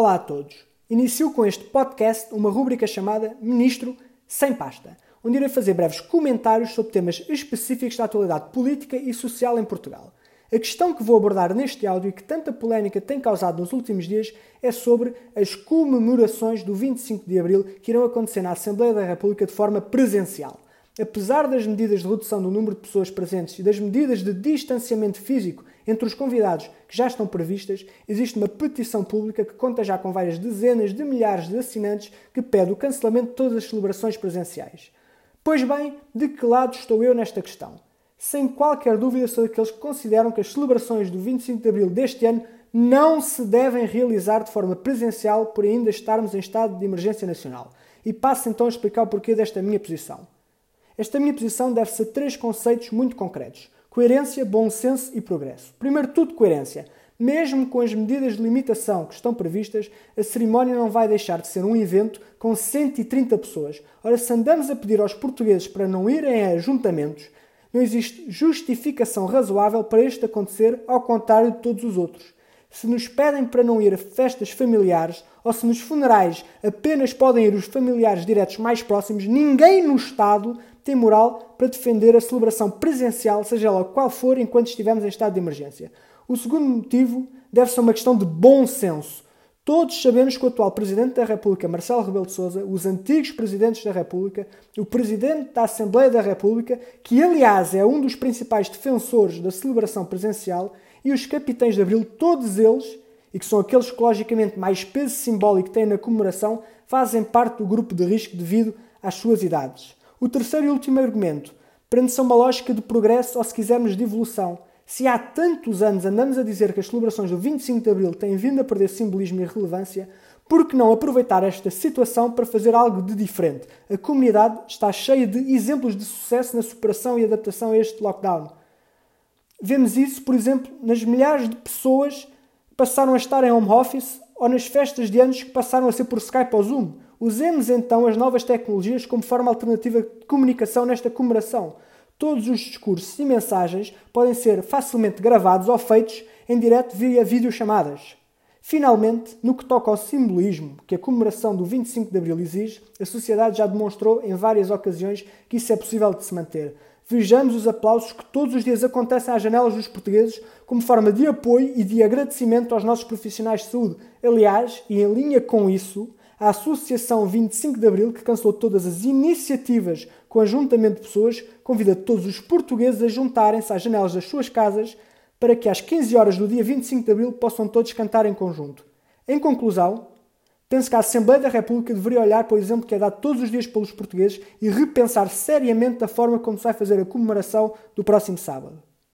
Olá a todos. Inicio com este podcast uma rúbrica chamada Ministro Sem Pasta, onde irei fazer breves comentários sobre temas específicos da atualidade política e social em Portugal. A questão que vou abordar neste áudio e que tanta polémica tem causado nos últimos dias é sobre as comemorações do 25 de Abril que irão acontecer na Assembleia da República de forma presencial. Apesar das medidas de redução do número de pessoas presentes e das medidas de distanciamento físico entre os convidados que já estão previstas, existe uma petição pública que conta já com várias dezenas de milhares de assinantes que pede o cancelamento de todas as celebrações presenciais. Pois bem, de que lado estou eu nesta questão? Sem qualquer dúvida sou daqueles que consideram que as celebrações do 25 de Abril deste ano não se devem realizar de forma presencial por ainda estarmos em estado de emergência nacional. E passo então a explicar o porquê desta minha posição. Esta minha posição deve-se a três conceitos muito concretos: coerência, bom senso e progresso. Primeiro tudo, coerência. Mesmo com as medidas de limitação que estão previstas, a cerimónia não vai deixar de ser um evento com 130 pessoas. Ora, se andamos a pedir aos portugueses para não irem a ajuntamentos, não existe justificação razoável para este acontecer, ao contrário de todos os outros. Se nos pedem para não ir a festas familiares ou se nos funerais apenas podem ir os familiares diretos mais próximos, ninguém no Estado tem moral para defender a celebração presencial, seja ela qual for, enquanto estivermos em estado de emergência. O segundo motivo deve ser uma questão de bom senso. Todos sabemos que o atual Presidente da República, Marcelo Rebelo de Sousa, os antigos Presidentes da República, o Presidente da Assembleia da República, que aliás é um dos principais defensores da celebração presencial, e os Capitães de Abril, todos eles, e que são aqueles que logicamente mais peso simbólico têm na comemoração, fazem parte do grupo de risco devido às suas idades. O terceiro e último argumento prende-se a uma lógica de progresso ou, se quisermos, de evolução. Se há tantos anos andamos a dizer que as celebrações do 25 de Abril têm vindo a perder simbolismo e relevância, por que não aproveitar esta situação para fazer algo de diferente? A comunidade está cheia de exemplos de sucesso na superação e adaptação a este lockdown. Vemos isso, por exemplo, nas milhares de pessoas que passaram a estar em home office ou nas festas de anos que passaram a ser por Skype ou Zoom. Usemos então as novas tecnologias como forma alternativa de comunicação nesta comemoração. Todos os discursos e mensagens podem ser facilmente gravados ou feitos em direto via videochamadas. Finalmente, no que toca ao simbolismo que a comemoração do 25 de Abril exige, a sociedade já demonstrou em várias ocasiões que isso é possível de se manter. Vejamos os aplausos que todos os dias acontecem às janelas dos portugueses como forma de apoio e de agradecimento aos nossos profissionais de saúde. Aliás, e em linha com isso, a Associação 25 de Abril, que cancelou todas as iniciativas com ajuntamento de pessoas, convida todos os portugueses a juntarem-se às janelas das suas casas para que às 15 horas do dia 25 de Abril possam todos cantar em conjunto. Em conclusão, penso que a Assembleia da República deveria olhar para o exemplo que é dado todos os dias pelos portugueses e repensar seriamente a forma como se vai fazer a comemoração do próximo sábado.